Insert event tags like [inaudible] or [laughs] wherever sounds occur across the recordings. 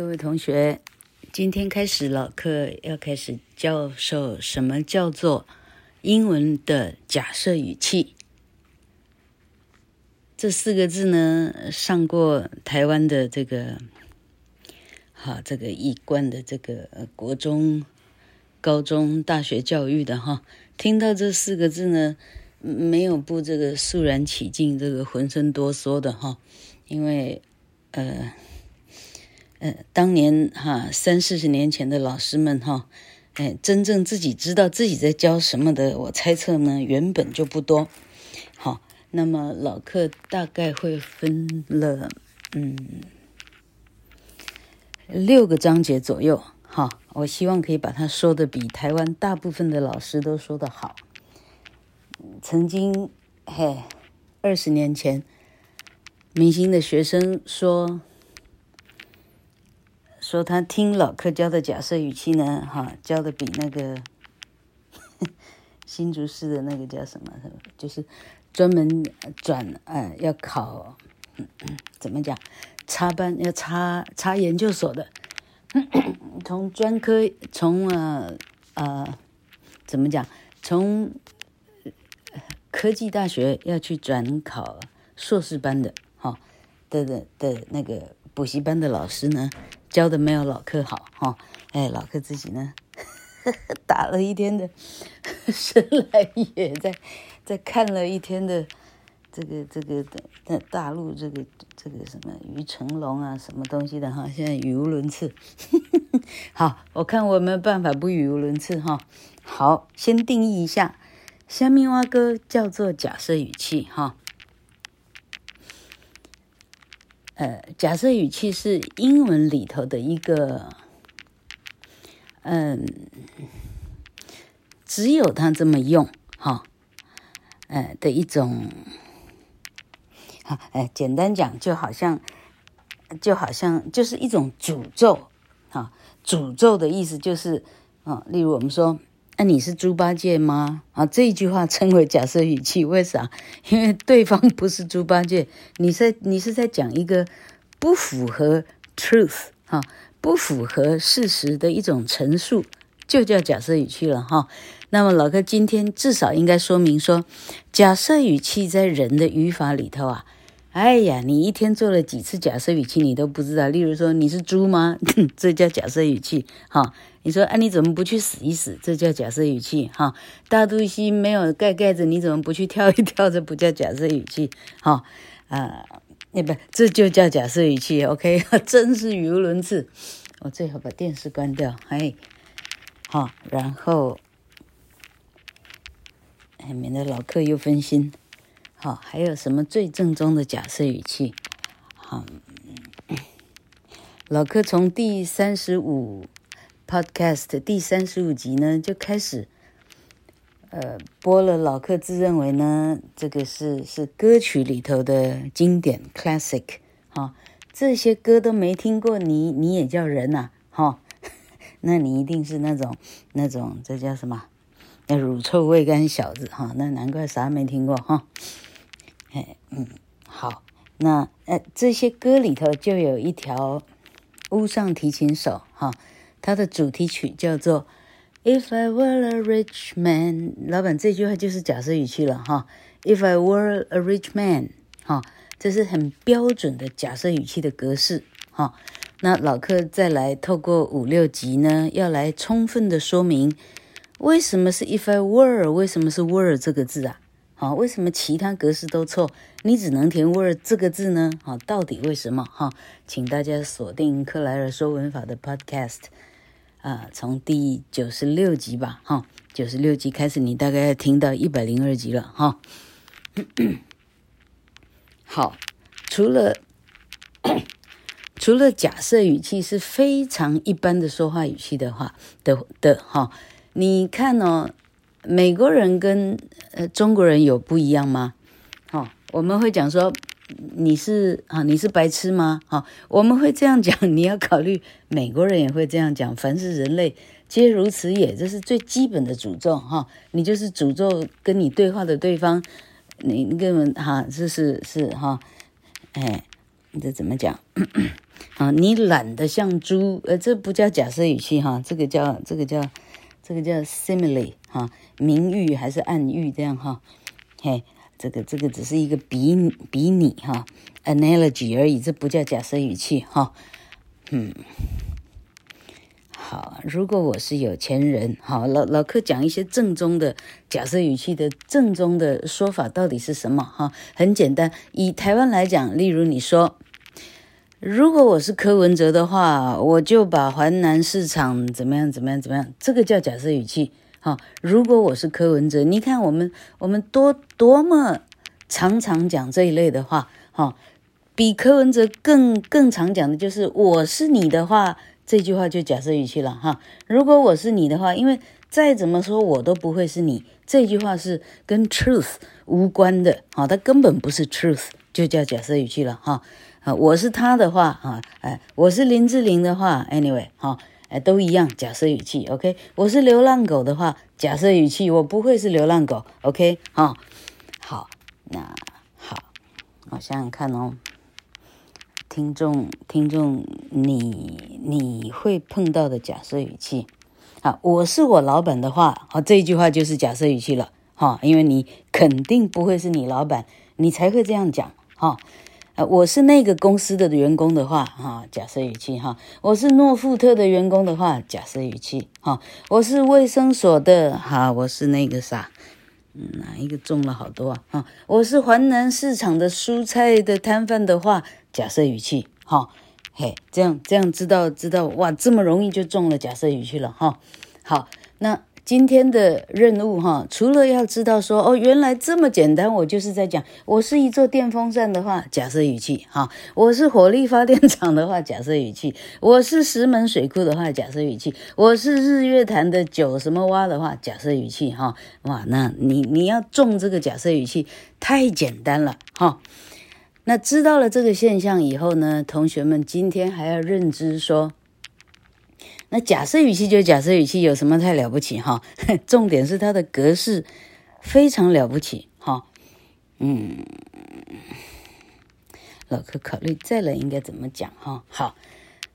各位同学，今天开始老课，要开始教授什么叫做英文的假设语气。这四个字呢，上过台湾的这个，好，这个一贯的这个国中、高中、大学教育的哈，听到这四个字呢，没有不这个肃然起敬，这个浑身哆嗦的哈，因为呃。呃，当年哈三四十年前的老师们哈，哎，真正自己知道自己在教什么的，我猜测呢，原本就不多。好，那么老课大概会分了嗯六个章节左右。哈，我希望可以把它说的比台湾大部分的老师都说得好。曾经嘿，二十年前，明星的学生说。说他听老课教的假设语气呢，哈，教的比那个 [laughs] 新竹市的那个叫什么，就是专门转呃要考，[coughs] 怎么讲，插班要插插研究所的，[coughs] 从专科从呃呃怎么讲，从科技大学要去转考硕士班的，哈的的的那个补习班的老师呢。教的没有老客好哈，哎，老客自己呢，[laughs] 打了一天的 [laughs] 神来也在在看了一天的这个这个的大陆这个这个什么于成龙啊什么东西的哈，现在语无伦次。[laughs] 好，我看我没有办法不语无伦次哈。好，先定义一下，虾米蛙哥叫做假设语气哈。呃，假设语气是英文里头的一个，嗯，只有他这么用，哈，呃的一种，好，哎，简单讲，就好像，就好像就是一种诅咒，哈，诅咒的意思就是，啊，例如我们说。那、你是猪八戒吗？啊，这一句话称为假设语气，为啥？[laughs] 因为对方不是猪八戒，你在你是在讲一个不符合 truth 哈、啊，不符合事实的一种陈述，就叫假设语气了哈、那么老哥今天至少应该说明说，假设语气在人的语法里头啊，哎呀，你一天做了几次假设语气，你都不知道。例如说，你是猪吗？[laughs] 这叫假设语气哈。你说，哎、啊，你怎么不去死一死？这叫假设语气，哈。大肚鸡没有盖盖子，你怎么不去跳一跳？这不叫假设语气，哈。啊，那不，这就叫假设语气。OK，[laughs] 真是语无伦次。我最好把电视关掉，哎，好，然后，哎，免得老客又分心。好，还有什么最正宗的假设语气？好，老客从第三十五。Podcast 第三十五集呢，就开始，呃，播了老客自认为呢，这个是是歌曲里头的经典 classic，哈、哦，这些歌都没听过，你你也叫人呐、啊，哈、[laughs] 那你一定是那种那种这叫什么？那乳臭未干小子，哈、那难怪啥没听过，哈、哎，嗯，好，那呃这些歌里头就有一条屋上提琴手，哈、哦。它的主题曲叫做《If I Were a Rich Man》，老板这句话就是假设语气了哈。If I were a rich man，哈，这是很标准的假设语气的格式哈。那老客再来透过五六集呢，要来充分的说明为什么是 If I were，为什么是 were 这个字啊？好，为什么其他格式都错，你只能填 were 这个字呢？好，到底为什么？哈，请大家锁定克莱尔说文法的 Podcast。啊，从第九十六集吧，哈，九十六集开始，你大概要听到一百零二集了，哈。[coughs] 好，除了 [coughs] 除了假设语气是非常一般的说话语气的话的的哈，你看哦，美国人跟呃中国人有不一样吗？哈，我们会讲说。你是啊？你是白痴吗？哈，我们会这样讲。你要考虑，美国人也会这样讲。凡是人类，皆如此也。这是最基本的诅咒哈。你就是诅咒跟你对话的对方，你根本哈，这是是哈，哎，这怎么讲？啊，你懒得像猪，呃，这不叫假设语气哈，这个叫这个叫这个叫 simile 哈，明喻还是暗喻这样哈？嘿，这个这个只是一个比比拟哈，analogy 而已，这不叫假设语气哈。嗯，好，如果我是有钱人，好，老老克讲一些正宗的假设语气的正宗的说法到底是什么哈？很简单，以台湾来讲，例如你说。如果我是柯文哲的话，我就把环南市场怎么样怎么样怎么样，这个叫假设语气。哈，如果我是柯文哲，你看我们我们多多么常常讲这一类的话，哈，比柯文哲更更常讲的就是我是你的话，这句话就假设语气了哈。如果我是你的话，因为再怎么说我都不会是你，这句话是跟 truth 无关的，哈，它根本不是 truth，就叫假设语气了哈。啊，我是他的话啊，哎，我是林志玲的话，anyway，哈，哎，都一样，假设语气，OK。我是流浪狗的话，假设语气，我不会是流浪狗，OK，哈，好，那好，我想想看哦，听众，听众，你你会碰到的假设语气，啊，我是我老板的话，好，这一句话就是假设语气了，哈，因为你肯定不会是你老板，你才会这样讲，哈。呃我是那个公司的员工的话，哈，假设语气哈；我是诺富特的员工的话，假设语气哈；我是卫生所的，哈，我是那个啥，哪一个中了好多啊？哈，我是华南市场的蔬菜的摊贩的话，假设语气哈，嘿，这样这样知道知道哇，这么容易就中了假设语气了哈。好，那。今天的任务哈，除了要知道说哦，原来这么简单，我就是在讲，我是一座电风扇的话，假设语气哈；我是火力发电厂的话，[laughs] 假设语气；我是石门水库的话，假设语气；我是日月潭的九什么蛙的话，假设语气哈。哇，那你你要中这个假设语气太简单了哈。那知道了这个现象以后呢，同学们今天还要认知说。那假设语气就假设语气，有什么太了不起哈？[laughs] 重点是它的格式非常了不起哈。嗯，老柯考虑再来应该怎么讲哈？好，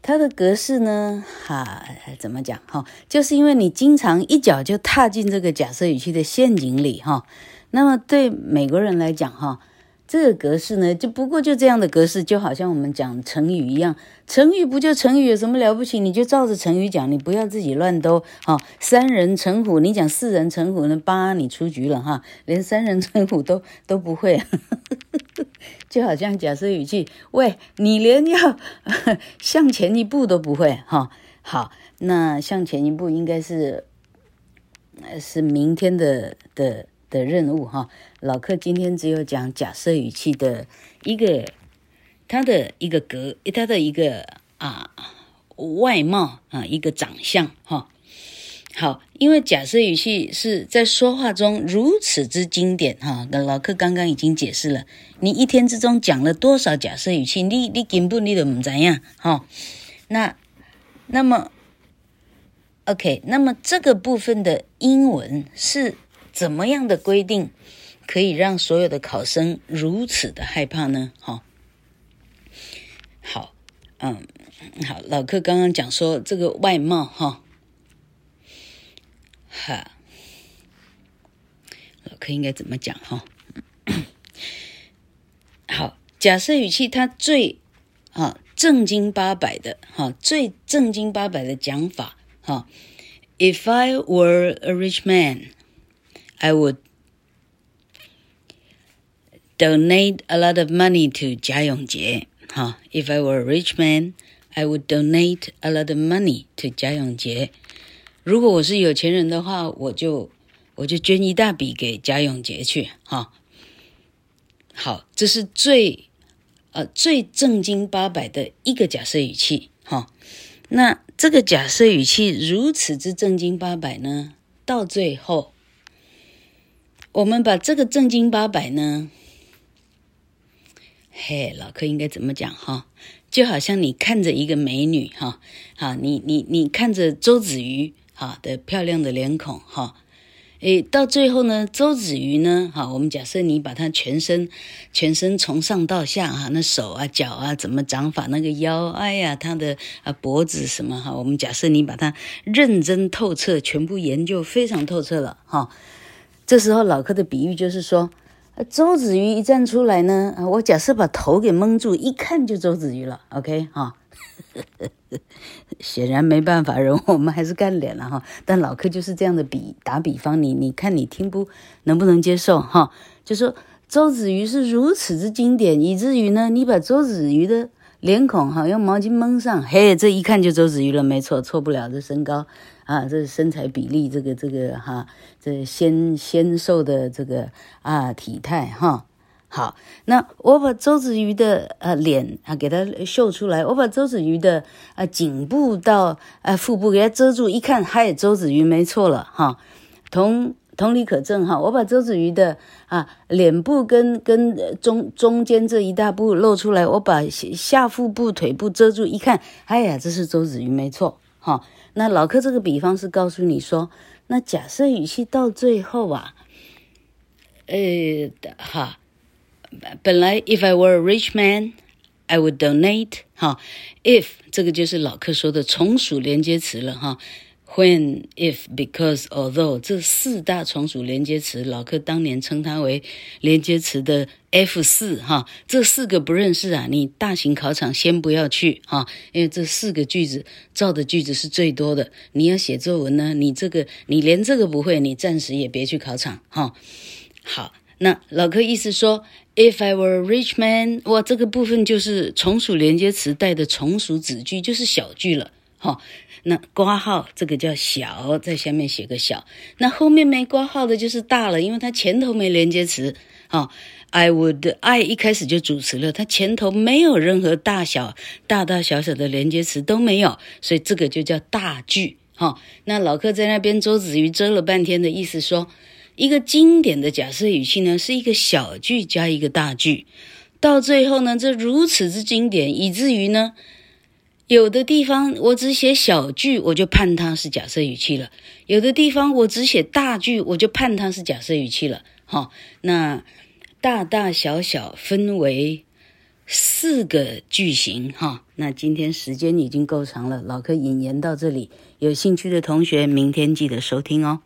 它的格式呢，哈，怎么讲哈？就是因为你经常一脚就踏进这个假设语气的陷阱里哈。那么对美国人来讲哈。这个格式呢，就不过就这样的格式，就好像我们讲成语一样，成语不就成语，有什么了不起？你就照着成语讲，你不要自己乱兜。哈、哦，三人成虎，你讲四人成虎，呢八你出局了哈，连三人成虎都都不会，[laughs] 就好像假设语气，喂，你连要向前一步都不会哈、好，那向前一步应该是是明天的的。的任务哈，老客今天只有讲假设语气的一个，它的一个格，它的一个啊外貌啊一个长相哈。好，因为假设语气是在说话中如此之经典哈，那老客刚刚已经解释了，你一天之中讲了多少假设语气，你你根本你都不知样哈。那那么，OK，那么这个部分的英文是。怎么样的规定可以让所有的考生如此的害怕呢？哈，好，嗯，好，老柯刚刚讲说这个外貌，哈，哈，老柯应该怎么讲？哈，好，假设语气他最啊正经八百的哈，最正经八百的讲法哈，If I were a rich man。I would donate a lot of money to 贾永杰。哈，If I were a rich man, I would donate a lot of money to 贾永杰。如果我是有钱人的话，我就我就捐一大笔给贾永杰去。哈，好，这是最呃最正经八百的一个假设语气。哈，那这个假设语气如此之正经八百呢，到最后。我们把这个正经八百呢，嘿，老柯应该怎么讲哈？就好像你看着一个美女哈，好，你你你看着周子瑜哈的漂亮的脸孔哈，诶，到最后呢，周子瑜呢，哈，我们假设你把他全身，全身从上到下哈，那手啊、脚啊怎么长法，那个腰，哎呀，他的啊脖子什么哈，我们假设你把他认真透彻，全部研究非常透彻了哈。这时候老柯的比喻就是说，周子瑜一站出来呢，我假设把头给蒙住，一看就周子瑜了，OK 哈。[laughs] 显然没办法，人我们还是干脸了哈。但老柯就是这样的比打比方，你你看你听不能不能接受哈？就说周子瑜是如此之经典，以至于呢，你把周子瑜的脸孔哈用毛巾蒙上，嘿，这一看就周子瑜了，没错，错不了。这身高啊，这身材比例，这个这个哈，这纤纤瘦的这个啊体态哈。好，那我把周子瑜的呃脸啊给他秀出来，我把周子瑜的啊颈部到呃腹部给他遮住，一看，嗨，周子瑜没错了哈。同同理可证哈，我把周子瑜的啊脸部跟跟中中间这一大部露出来，我把下下腹部腿部遮住，一看，哎呀，这是周子瑜没错哈。那老柯这个比方是告诉你说，那假设语气到最后啊，呃哈。本来，if I were a rich man, I would donate。哈，if 这个就是老柯说的从属连接词了哈。When, if, because, although 这四大从属连接词，老柯当年称它为连接词的 F 四哈。这四个不认识啊，你大型考场先不要去哈，因为这四个句子造的句子是最多的。你要写作文呢，你这个你连这个不会，你暂时也别去考场哈。好，那老柯意思说。If I were a rich man，哇，这个部分就是从属连接词带的从属子句，就是小句了，哈、那括号这个叫小，在下面写个小。那后面没括号的就是大了，因为它前头没连接词，哈、哦。I would，I 一开始就主词了，它前头没有任何大小、大大小小的连接词都没有，所以这个就叫大句，哈、那老客在那边周子瑜遮了半天的意思说。一个经典的假设语气呢，是一个小句加一个大句，到最后呢，这如此之经典，以至于呢，有的地方我只写小句，我就判它是假设语气了；有的地方我只写大句，我就判它是假设语气了。好，那大大小小分为四个句型。哈，那今天时间已经够长了，老柯引言到这里，有兴趣的同学明天记得收听哦。